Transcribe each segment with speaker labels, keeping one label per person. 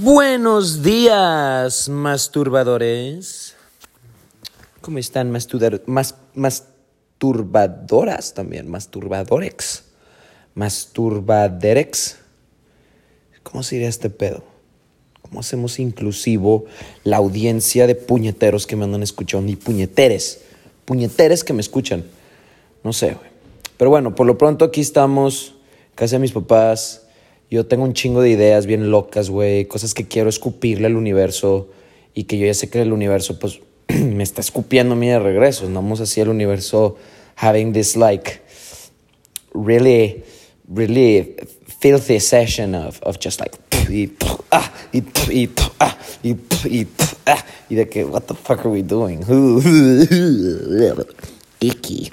Speaker 1: Buenos días, masturbadores. ¿Cómo están, masturbadoras también? Masturbadorex. Masturbaderex. ¿Cómo sería este pedo? ¿Cómo hacemos inclusivo la audiencia de puñeteros que me andan escuchando? Y puñeteres. Puñeteres que me escuchan. No sé, güey. Pero bueno, por lo pronto aquí estamos, casa de mis papás. Yo tengo un chingo de ideas bien locas, güey. Cosas que quiero escupirle al universo. Y que yo ya sé que el universo, pues, me está escupiendo a mí de regreso. Andamos así el universo having this, like, really, really filthy session of, of just like, y, ah, y, y, ah, ah, y de que, what the fuck are we doing? Icky.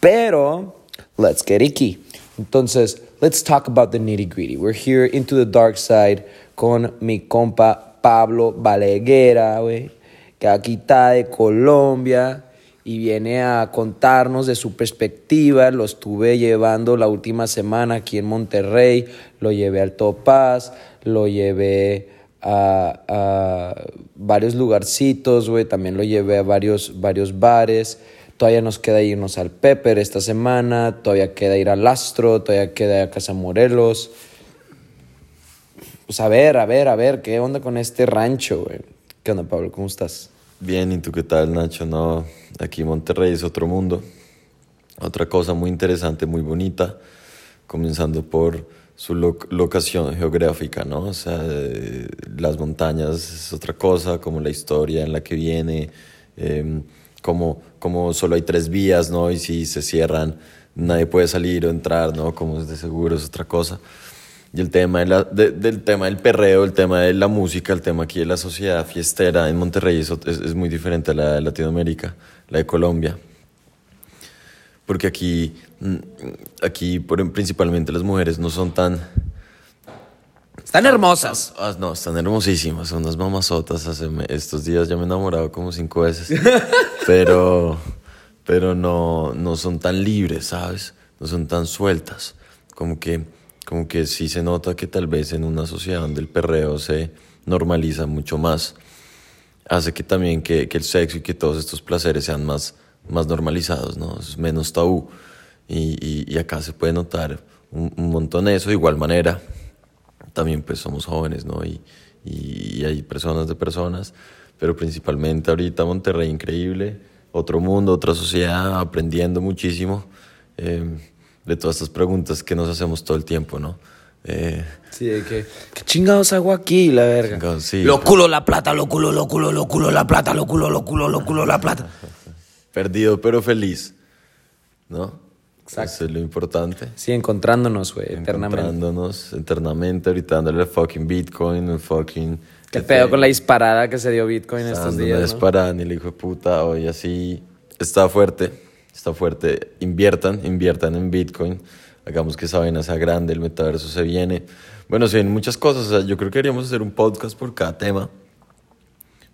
Speaker 1: Pero, let's get icky. Entonces, let's talk about the nitty gritty. We're here into the dark side con mi compa Pablo Baleguera, güey, que aquí está de Colombia y viene a contarnos de su perspectiva. Lo estuve llevando la última semana aquí en Monterrey, lo llevé al Topaz, lo llevé a, a varios lugarcitos, güey, también lo llevé a varios, varios bares. Todavía nos queda irnos al Pepper esta semana, todavía queda ir al Astro, todavía queda a Casa Morelos. Pues a ver, a ver, a ver, ¿qué onda con este rancho, güey? ¿Qué onda, Pablo? ¿Cómo estás?
Speaker 2: Bien, ¿y tú qué tal, Nacho? No, aquí Monterrey es otro mundo. Otra cosa muy interesante, muy bonita, comenzando por su lo locación geográfica, ¿no? O sea, eh, las montañas es otra cosa, como la historia en la que viene, eh, como, como solo hay tres vías, ¿no? Y si se cierran, nadie puede salir o entrar, ¿no? Como es de seguro, es otra cosa. Y el tema de la, de, del tema del perreo, el tema de la música, el tema aquí de la sociedad fiestera en Monterrey es, es, muy diferente a la de Latinoamérica, la de Colombia. Porque aquí, aquí por, principalmente las mujeres no son tan...
Speaker 1: Están hermosas.
Speaker 2: Ah, no, están hermosísimas, son unas mamazotas. Hace, estos días ya me he enamorado como cinco veces. pero pero no, no son tan libres, ¿sabes? No son tan sueltas. Como que como que sí se nota que tal vez en una sociedad donde el perreo se normaliza mucho más, hace que también que, que el sexo y que todos estos placeres sean más, más normalizados, ¿no? Es menos tabú. Y, y, y acá se puede notar un, un, montón eso. De igual manera, también pues somos jóvenes, ¿no? Y, y, hay personas de personas, pero principalmente ahorita Monterrey increíble, otro mundo, otra sociedad, aprendiendo muchísimo. Eh, de todas estas preguntas que nos hacemos todo el tiempo, ¿no?
Speaker 1: Eh, sí, de que, ¿qué chingados hago aquí, la verga?
Speaker 2: Chingados, sí,
Speaker 1: lo culo la plata, lo culo, lo culo, lo culo la plata, lo culo, lo culo, lo culo la plata.
Speaker 2: Perdido pero feliz, ¿no? Exacto. Eso es lo importante.
Speaker 1: Sí, encontrándonos, güey, eternamente.
Speaker 2: Encontrándonos eternamente, ahorita dándole el fucking Bitcoin, el fucking...
Speaker 1: Qué pedo con la disparada que se dio Bitcoin estos días,
Speaker 2: ¿no? disparada, ni el hijo de puta, hoy así está fuerte está fuerte. Inviertan, inviertan en Bitcoin. Hagamos que esa vaina sea grande, el metaverso se viene. Bueno, se vienen muchas cosas. O sea, yo creo que queríamos hacer un podcast por cada tema.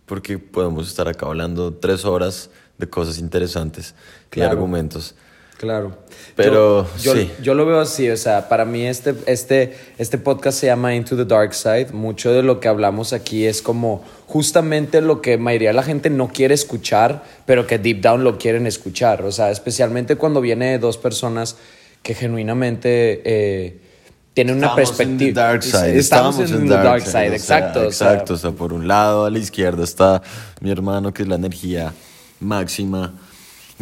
Speaker 2: Porque podemos estar acá hablando tres horas de cosas interesantes claro. y argumentos.
Speaker 1: Claro.
Speaker 2: Pero
Speaker 1: yo, yo,
Speaker 2: sí.
Speaker 1: yo, lo veo así, o sea, para mí este, este, este podcast se llama Into the Dark Side. Mucho de lo que hablamos aquí es como justamente lo que mayoría de la gente no quiere escuchar, pero que deep down lo quieren escuchar. O sea, especialmente cuando viene de dos personas que genuinamente eh, tienen una
Speaker 2: Estamos
Speaker 1: perspectiva.
Speaker 2: En the dark side.
Speaker 1: Estamos, en, the dark,
Speaker 2: side, o
Speaker 1: exacto.
Speaker 2: Sea, exacto, o sea, por un lado a la izquierda está mi hermano, que es la energía máxima,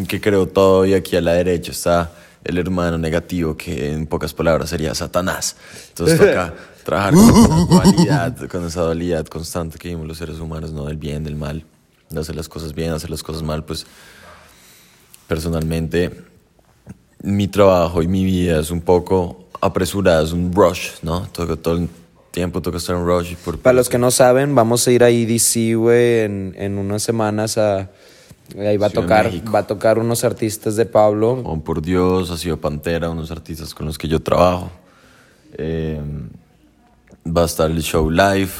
Speaker 2: que creó todo, y aquí a la derecha está el hermano negativo, que en pocas palabras sería Satanás. Entonces toca trabajar con dualidad, con esa dualidad constante que vivimos los seres humanos, ¿no? Del bien, del mal, de hacer las cosas bien, hacer las cosas mal, pues personalmente mi trabajo y mi vida es un poco apresurada, es un rush, ¿no? Todo, todo el tiempo toca estar en rush. Por,
Speaker 1: Para los que no saben, vamos a ir a EDC, güey, en, en unas semanas a... Ahí va a tocar, va a tocar unos artistas de Pablo.
Speaker 2: Oh, por Dios, ha sido Pantera, unos artistas con los que yo trabajo. Eh, va a estar el show live,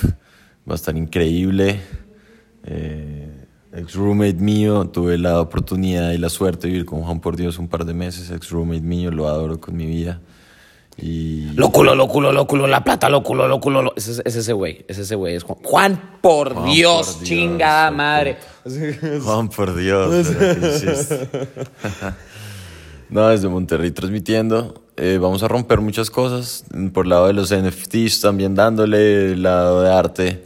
Speaker 2: va a estar increíble. Eh, ex roommate mío, tuve la oportunidad y la suerte de vivir con Juan por Dios un par de meses. Ex roommate mío, lo adoro con mi vida. Y
Speaker 1: Lóculo, lóculo, lóculo, la plata, lóculo, lóculo. lo- Es, es ese güey, es ese güey. Es Juan. Juan, por
Speaker 2: Juan,
Speaker 1: Dios,
Speaker 2: por Dios,
Speaker 1: chingada madre.
Speaker 2: Juan, por Dios. no, desde Monterrey transmitiendo. Eh, vamos a romper muchas cosas. Por el lado de los NFTs, también dándole el lado de arte.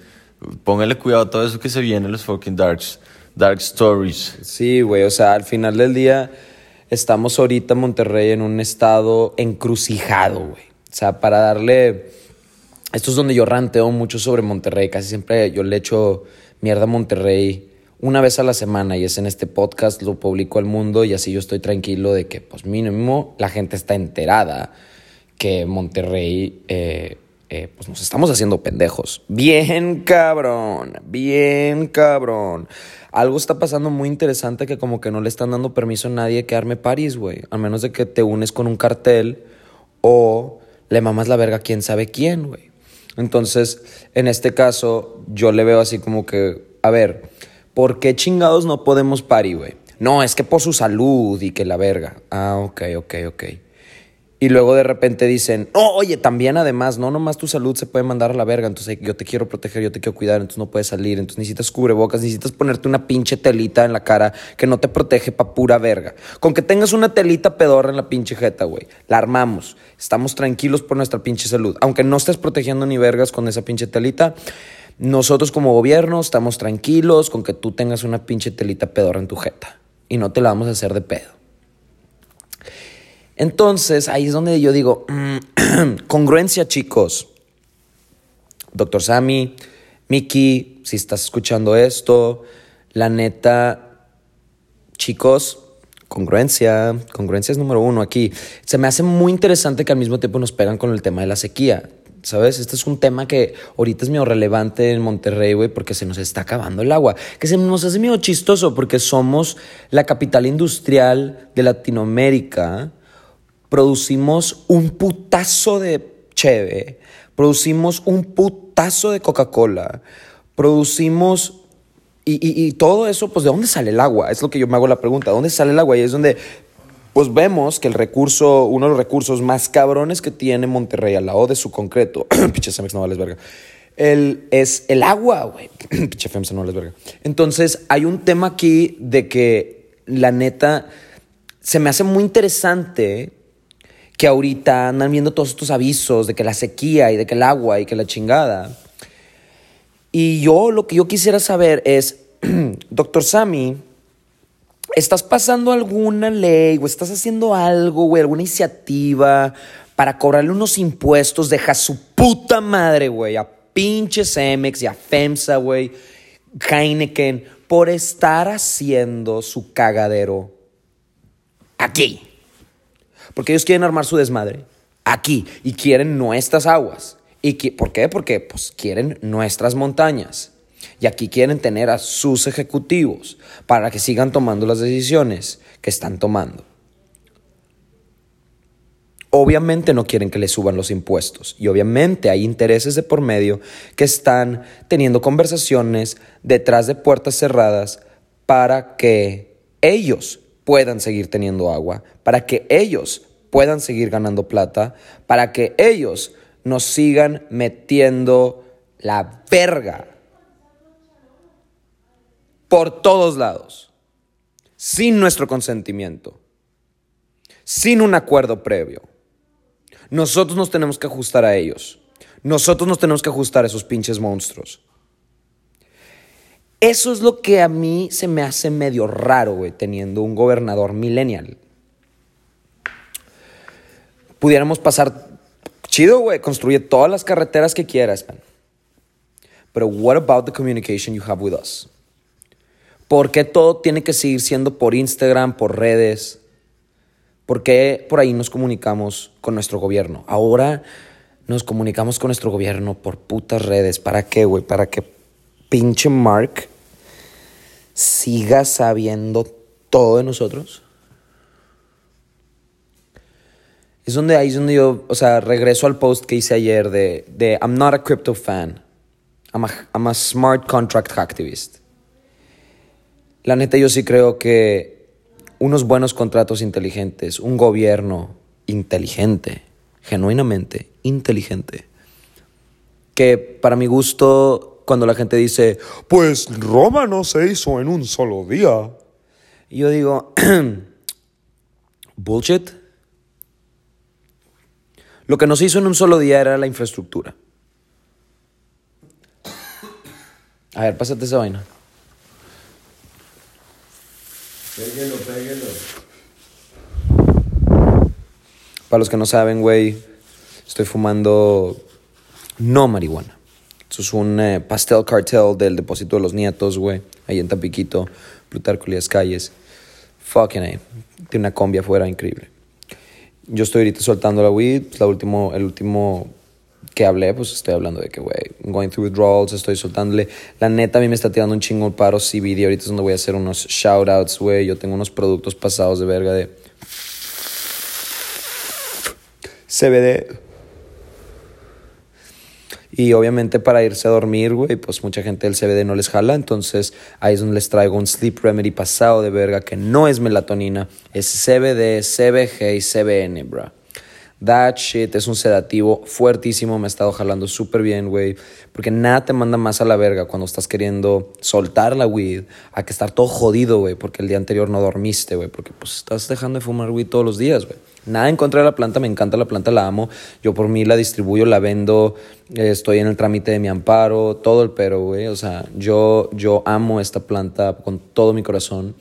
Speaker 2: Póngale cuidado a todo eso que se viene, los fucking darks. Dark stories.
Speaker 1: Sí, güey, o sea, al final del día estamos ahorita en Monterrey en un estado encrucijado, güey. O sea, para darle... Esto es donde yo ranteo mucho sobre Monterrey. Casi siempre yo le echo mierda a Monterrey una vez a la semana y es en este podcast, lo publico al mundo y así yo estoy tranquilo de que, pues mínimo, la gente está enterada que Monterrey, eh, eh, pues nos estamos haciendo pendejos. Bien cabrón, bien cabrón. Algo está pasando muy interesante que como que no le están dando permiso a nadie que arme París, güey. A menos de que te unes con un cartel o le mamas la verga a quién sabe quién, güey. Entonces, en este caso, yo le veo así como que, a ver, ¿por qué chingados no podemos party, güey? No, es que por su salud y que la verga. Ah, ok, ok, ok. Y luego de repente dicen, no, oye, también además, no nomás tu salud se puede mandar a la verga, entonces yo te quiero proteger, yo te quiero cuidar, entonces no puedes salir, entonces necesitas cubrebocas, necesitas ponerte una pinche telita en la cara que no te protege pa' pura verga. Con que tengas una telita pedorra en la pinche jeta, güey, la armamos, estamos tranquilos por nuestra pinche salud. Aunque no estés protegiendo ni vergas con esa pinche telita, nosotros como gobierno estamos tranquilos con que tú tengas una pinche telita pedorra en tu jeta y no te la vamos a hacer de pedo. Entonces, ahí es donde yo digo, mm, congruencia, chicos. Doctor Sammy, Miki, si estás escuchando esto, la neta, chicos, congruencia, congruencia es número uno aquí. Se me hace muy interesante que al mismo tiempo nos pegan con el tema de la sequía. ¿Sabes? Este es un tema que ahorita es medio relevante en Monterrey, güey, porque se nos está acabando el agua. Que se nos hace medio chistoso porque somos la capital industrial de Latinoamérica producimos un putazo de cheve, producimos un putazo de Coca-Cola, producimos... Y, y- y todo eso, pues, ¿de dónde sale el agua? Es lo que yo me hago la pregunta. ¿De dónde sale el agua? Y es donde, pues, vemos que el recurso, uno de los recursos más cabrones que tiene Monterrey al lado de su concreto, pinche no vales verga, el, es el agua, güey. pinche FEMSA no vales verga. Entonces, hay un tema aquí de que, la neta, se me hace muy interesante que ahorita andan viendo todos estos avisos de que la sequía y de que el agua y que la chingada. Y yo lo que yo quisiera saber es, doctor Sammy, ¿estás pasando alguna ley o estás haciendo algo, güey, alguna iniciativa para cobrarle unos impuestos? Deja su puta madre, güey, a pinche Cemex y a FEMSA, güey, Heineken, por estar haciendo su cagadero aquí. Porque ellos quieren armar su desmadre aquí y quieren nuestras aguas. ¿Y por qué? Porque pues, quieren nuestras montañas. Y aquí quieren tener a sus ejecutivos para que sigan tomando las decisiones que están tomando. Obviamente no quieren que les suban los impuestos y obviamente hay intereses de por medio que están teniendo conversaciones detrás de puertas cerradas para que ellos puedan seguir teniendo agua, para que ellos puedan seguir ganando plata, para que ellos nos sigan metiendo la verga por todos lados, sin nuestro consentimiento, sin un acuerdo previo. Nosotros nos tenemos que ajustar a ellos. Nosotros nos tenemos que ajustar a esos pinches monstruos. Eso es lo que a mí se me hace medio raro, teniendo un gobernador millennial. Pudiéramos pasar chido, güey, construye todas las carreteras que quieras, man. Pero what about the communication you have with us? ¿Por qué todo tiene que seguir siendo por Instagram, por redes? ¿Por qué por ahí nos comunicamos con nuestro gobierno? Ahora nos comunicamos con nuestro gobierno por putas redes. ¿Para qué, güey? ¿Para que pinche Mark siga sabiendo todo de nosotros? Es donde es donde yo, o sea, regreso al post que hice ayer de, de I'm not a crypto fan. I'm a, I'm a smart contract activist. La neta, yo sí creo que unos buenos contratos inteligentes, un gobierno inteligente, genuinamente inteligente. Que para mi gusto, cuando la gente dice, pues Roma no se hizo en un solo día. Yo digo, bullshit. Lo que no se hizo en un solo día era la infraestructura. A ver, pásate esa vaina.
Speaker 2: Péguelo, péguelo.
Speaker 1: Para los que no saben, güey, estoy fumando no marihuana. Eso es un eh, pastel cartel del depósito de los nietos, güey, ahí en Tapiquito, Plutarco Elías Calles. Fucking A. Tiene una combi afuera increíble. Yo estoy ahorita soltando la weed, pues, la último, el último que hablé, pues estoy hablando de que, güey, going through withdrawals, estoy soltándole. La neta a mí me está tirando un chingo el paro CBD. Ahorita es donde voy a hacer unos shoutouts, güey. Yo tengo unos productos pasados de verga de CBD. Y obviamente para irse a dormir, güey, pues mucha gente del CBD no les jala. Entonces ahí es donde les traigo un sleep remedy pasado de verga que no es melatonina, es CBD, CBG y CBN, bro. That shit es un sedativo fuertísimo, me ha estado jalando súper bien, güey. Porque nada te manda más a la verga cuando estás queriendo soltar la weed a que estar todo jodido, güey, porque el día anterior no dormiste, güey. Porque pues estás dejando de fumar weed todos los días, güey. Nada en contra de la planta, me encanta la planta, la amo. Yo por mí la distribuyo, la vendo, eh, estoy en el trámite de mi amparo, todo el pero, güey. O sea, yo, yo amo esta planta con todo mi corazón.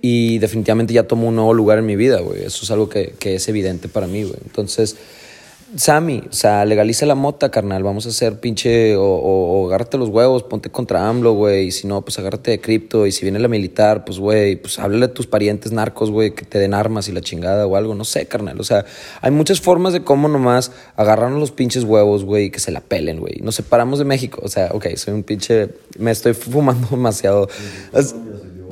Speaker 1: Y definitivamente ya tomo un nuevo lugar en mi vida, güey. Eso es algo que, que es evidente para mí, güey. Entonces, Sammy, o sea, legaliza la mota, carnal. Vamos a hacer pinche. O, o, o agárrate los huevos, ponte contra AMLO, güey. Y si no, pues agárrate de cripto. Y si viene la militar, pues, güey, pues háblale a tus parientes narcos, güey, que te den armas y la chingada o algo. No sé, carnal. O sea, hay muchas formas de cómo nomás agarrarnos los pinches huevos, güey, y que se la pelen, güey. Nos separamos de México. O sea, ok, soy un pinche. Me estoy fumando demasiado.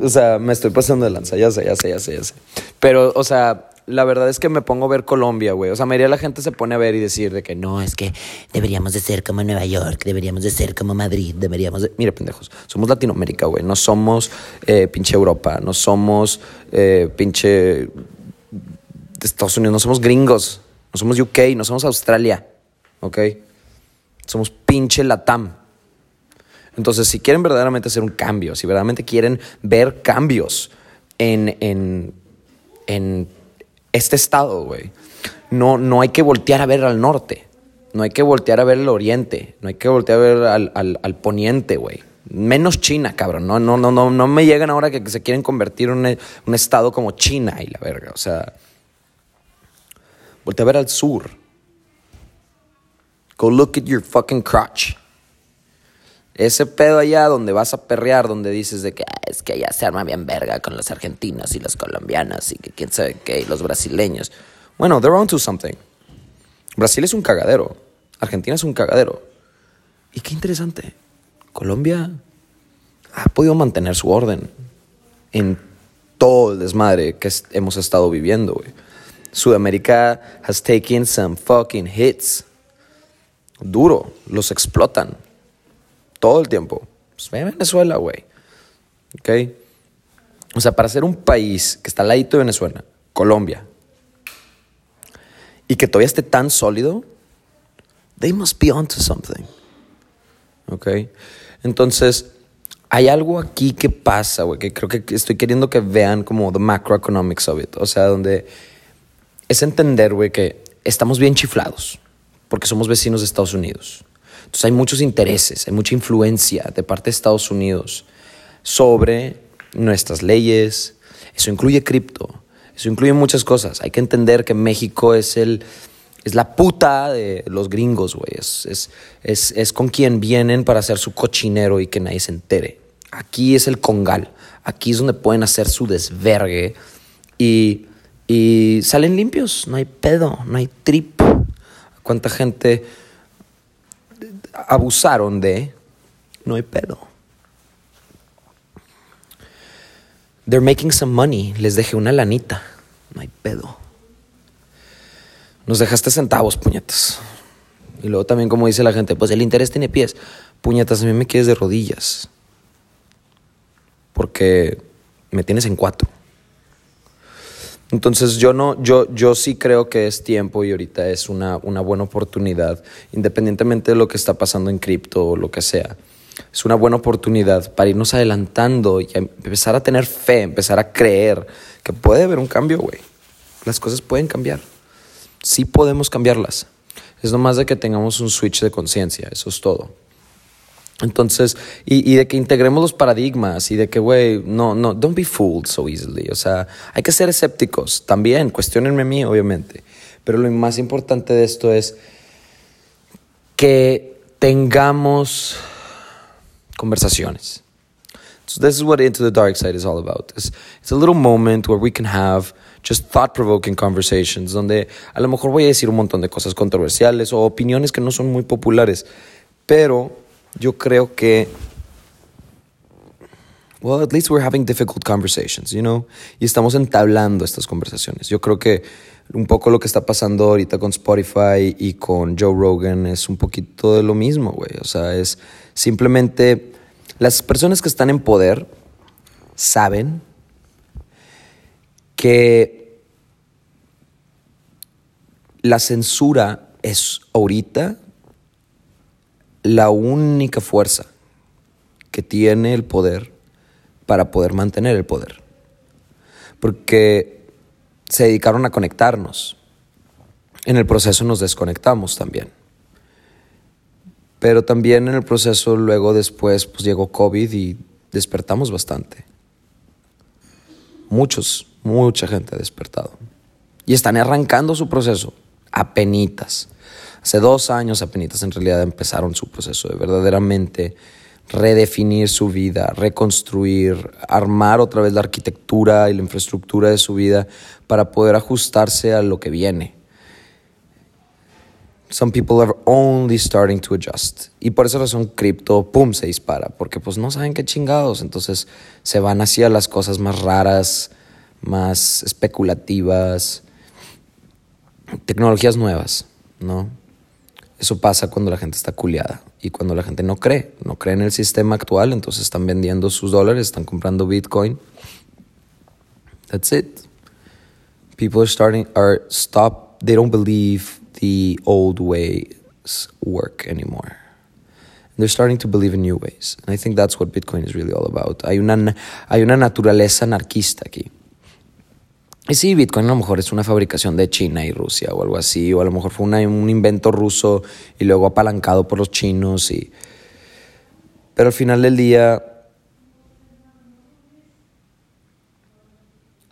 Speaker 1: O sea, me estoy pasando de lanza, ya sé, ya sé, ya sé, ya sé. Pero, o sea, la verdad es que me pongo a ver Colombia, güey. O sea, mayoría de la gente se pone a ver y decir de que no, es que deberíamos de ser como Nueva York, deberíamos de ser como Madrid, deberíamos de... Mire, pendejos, somos Latinoamérica, güey. No somos eh, pinche Europa, no somos eh, pinche Estados Unidos, no somos gringos, no somos UK, no somos Australia, ¿ok? Somos pinche Latam. Entonces, si quieren verdaderamente hacer un cambio, si verdaderamente quieren ver cambios en, en, en este estado, güey, no, no hay que voltear a ver al norte, no hay que voltear a ver al oriente, no hay que voltear a ver al, al, al poniente, güey. Menos China, cabrón. No, no, no, no, no me llegan ahora que se quieren convertir en un, un estado como China y la verga. O sea, voltea a ver al sur. Go look at your fucking crotch. Ese pedo allá donde vas a perrear, donde dices de que "Ah, es que allá se arma bien verga con los argentinos y los colombianos y que quién sabe qué, y los brasileños. Bueno, they're on to something. Brasil es un cagadero. Argentina es un cagadero. Y qué interesante. Colombia ha podido mantener su orden en todo el desmadre que hemos estado viviendo. Sudamérica has taken some fucking hits. Duro. Los explotan todo el tiempo. Pues ve a Venezuela, güey. ¿Ok? O sea, para ser un país que está al ladito de Venezuela, Colombia, y que todavía esté tan sólido, they must be onto something. ¿Ok? Entonces, hay algo aquí que pasa, güey, que creo que estoy queriendo que vean como the macroeconomics of it. O sea, donde es entender, güey, que estamos bien chiflados porque somos vecinos de Estados Unidos. Hay muchos intereses, hay mucha influencia de parte de Estados Unidos sobre nuestras leyes. Eso incluye cripto, eso incluye muchas cosas. Hay que entender que México es el es la puta de los gringos, güey. Es, es, es, es con quien vienen para hacer su cochinero y que nadie se entere. Aquí es el congal. Aquí es donde pueden hacer su desvergue y, y salen limpios. No hay pedo, no hay trip. ¿Cuánta gente abusaron de? No hay pedo. They're making some money. Les dejé una lanita. No hay pedo. Nos dejaste centavos, puñetas. Y luego también, como dice la gente, pues el interés tiene pies. Puñetas, a mí me quieres de rodillas. Porque me tienes en cuatro. Entonces yo no, yo, yo sí creo que es tiempo y ahorita es una, una buena oportunidad, independientemente de lo que está pasando en cripto o lo que sea. Es una buena oportunidad para irnos adelantando y empezar a tener fe, empezar a creer que puede haber un cambio, güey. Las cosas pueden cambiar. Sí podemos cambiarlas. Es nomás de que tengamos un switch de conciencia, eso es todo. Entonces, y, y, de que integremos los paradigmas y de que, güey, no, no, don't be fooled so easily. O sea, hay que ser escépticos también, cuestionenme a mí, obviamente. Pero lo más importante de esto es que tengamos conversaciones. So this is what Into the Dark Side is all about. It's, it's a little moment where we can have just thought-provoking conversations, donde a lo mejor voy a decir un montón de cosas controversiales o opiniones que no son muy populares, pero yo creo que well, at least we're having difficult conversations, you know, y estamos entablando estas conversaciones. Yo creo que un poco lo que está pasando ahorita con Spotify y con Joe Rogan es un poquito de lo mismo, güey. O sea, es simplemente las personas que están en poder saben que la censura es ahorita la única fuerza que tiene el poder para poder mantener el poder. Porque se dedicaron a conectarnos. En el proceso nos desconectamos también. Pero también en el proceso luego después pues llegó COVID y despertamos bastante. Muchos, mucha gente ha despertado. Y están arrancando su proceso, apenitas. Hace dos años apenitas en realidad empezaron su proceso de verdaderamente redefinir su vida, reconstruir, armar otra vez la arquitectura y la infraestructura de su vida para poder ajustarse a lo que viene. Some people are only starting to adjust. Y por esa razón cripto, pum, se dispara, porque pues no saben qué chingados, entonces se van hacia las cosas más raras, más especulativas, tecnologías nuevas, ¿no? Eso pasa cuando la gente está culiada y cuando la gente no cree, no cree en el sistema actual, entonces están vendiendo sus dólares, están comprando Bitcoin. That's it. People are starting are stop they don't believe the old ways work anymore. They're starting to believe in new ways. And I think that's what Bitcoin is really all about. Hay una, hay una naturaleza anarquista aquí. Y sí, Bitcoin a lo mejor es una fabricación de China y Rusia o algo así, o a lo mejor fue un invento ruso y luego apalancado por los chinos. Y... Pero al final del día,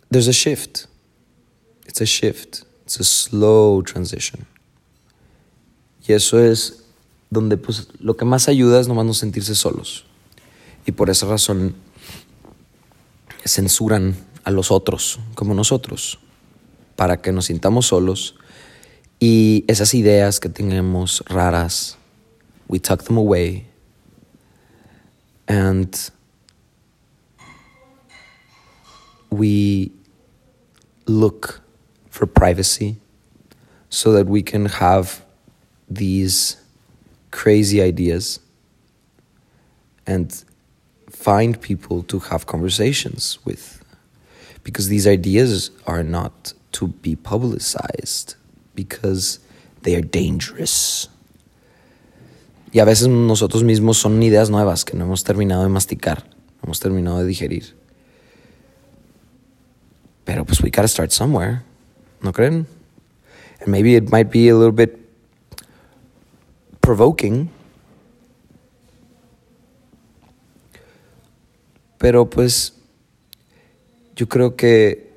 Speaker 1: there's a shift. It's a shift. It's a slow transition. Y eso es donde pues lo que más ayuda es nomás no sentirse solos. Y por esa razón censuran a los otros como nosotros, para que nos sintamos solos. Y esas ideas que tenemos raras, we tuck them away. And we look for privacy so that we can have these crazy ideas and find people to have conversations with because these ideas are not to be publicized because they are dangerous. Y a veces nosotros mismos son ideas nuevas que no hemos terminado de masticar, no hemos terminado de digerir. Pero pues we gotta start somewhere, ¿no creen? And maybe it might be a little bit provoking. Pero pues yo creo que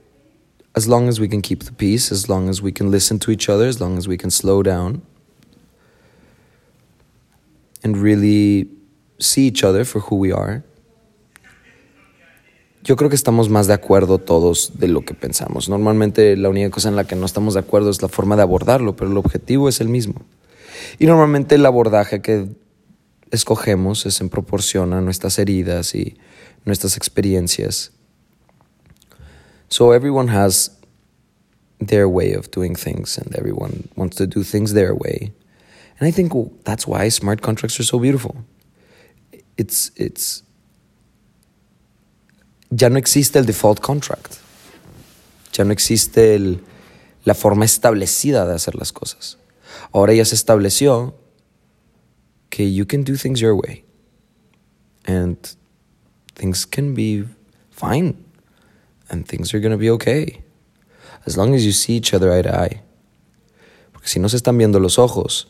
Speaker 1: as long as we can keep the peace, as long as we can listen to each other, as long as we can slow down and really see each other for who we are, yo creo que estamos más de acuerdo todos de lo que pensamos. Normalmente la única cosa en la que no estamos de acuerdo es la forma de abordarlo, pero el objetivo es el mismo. Y normalmente el abordaje que escogemos es en proporción a nuestras heridas y nuestras experiencias. So everyone has their way of doing things, and everyone wants to do things their way. And I think that's why smart contracts are so beautiful. It's it's ya no existe el default contract. Ya no existe el, la forma establecida de hacer las cosas. Ahora ya se estableció que you can do things your way. And things can be fine. And things are to be okay. As long as you see each other eye to eye. Porque si no se están viendo los ojos,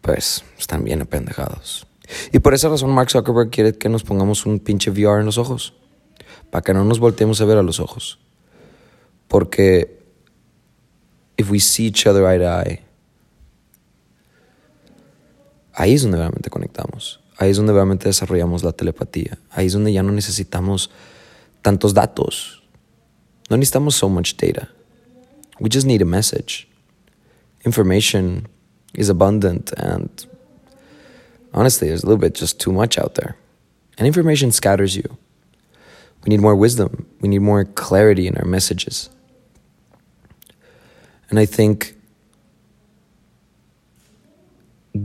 Speaker 1: pues están bien apendejados. Y por esa razón Mark Zuckerberg quiere que nos pongamos un pinche VR en los ojos. Para que no nos volteemos a ver a los ojos. Porque if we see each other eye to eye, ahí es donde realmente conectamos. Ahí es donde realmente desarrollamos la telepatía. Ahí es donde ya no necesitamos tantos datos. No necesitamos so much data. We just need a message. Information is abundant and honestly, there's a little bit just too much out there. And information scatters you. We need more wisdom. We need more clarity in our messages. And I think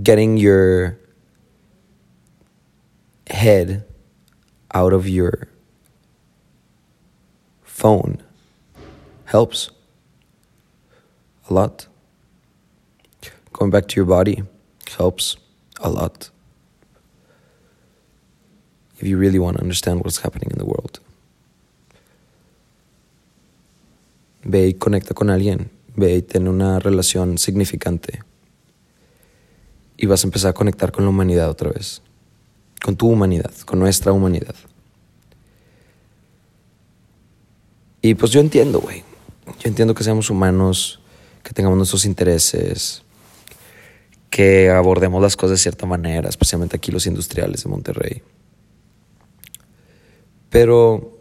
Speaker 1: getting your head out of your phone helps a lot. Going back to your body helps a lot. If you really want to understand what's happening in the world. Ve y conecta con alguien. Ve y ten una relación significante. Y vas a empezar a conectar con la humanidad otra vez. Con tu humanidad, con nuestra humanidad. Y pues yo entiendo, güey. Yo entiendo que seamos humanos, que tengamos nuestros intereses, que abordemos las cosas de cierta manera, especialmente aquí los industriales de Monterrey. Pero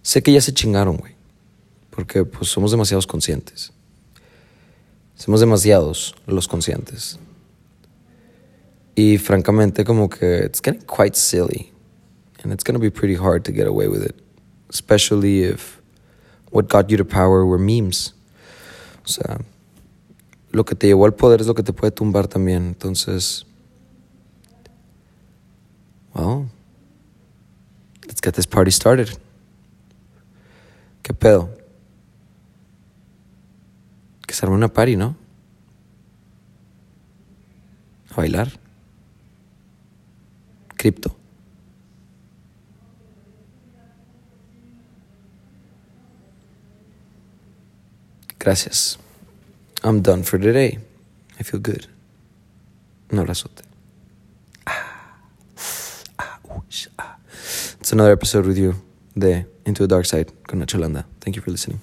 Speaker 1: sé que ya se chingaron, güey. Porque pues somos demasiados conscientes. Somos demasiados los conscientes. Y francamente como que it's getting quite silly. And it's going to be pretty hard to get away with it. Especially if what got you to power were memes. O sea, lo que te llevó al poder es lo que te puede tumbar también. Entonces, well, let's get this party started. ¿Qué pedo? Que se arme una party, ¿no? A bailar. Cripto. Gracias. I'm done for today. I feel good. Un abrazote. Ah, ah, ah. It's another episode with you de Into the Dark Side con Nacho Landa. Thank you for listening.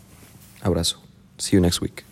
Speaker 1: Abrazo. See you next week.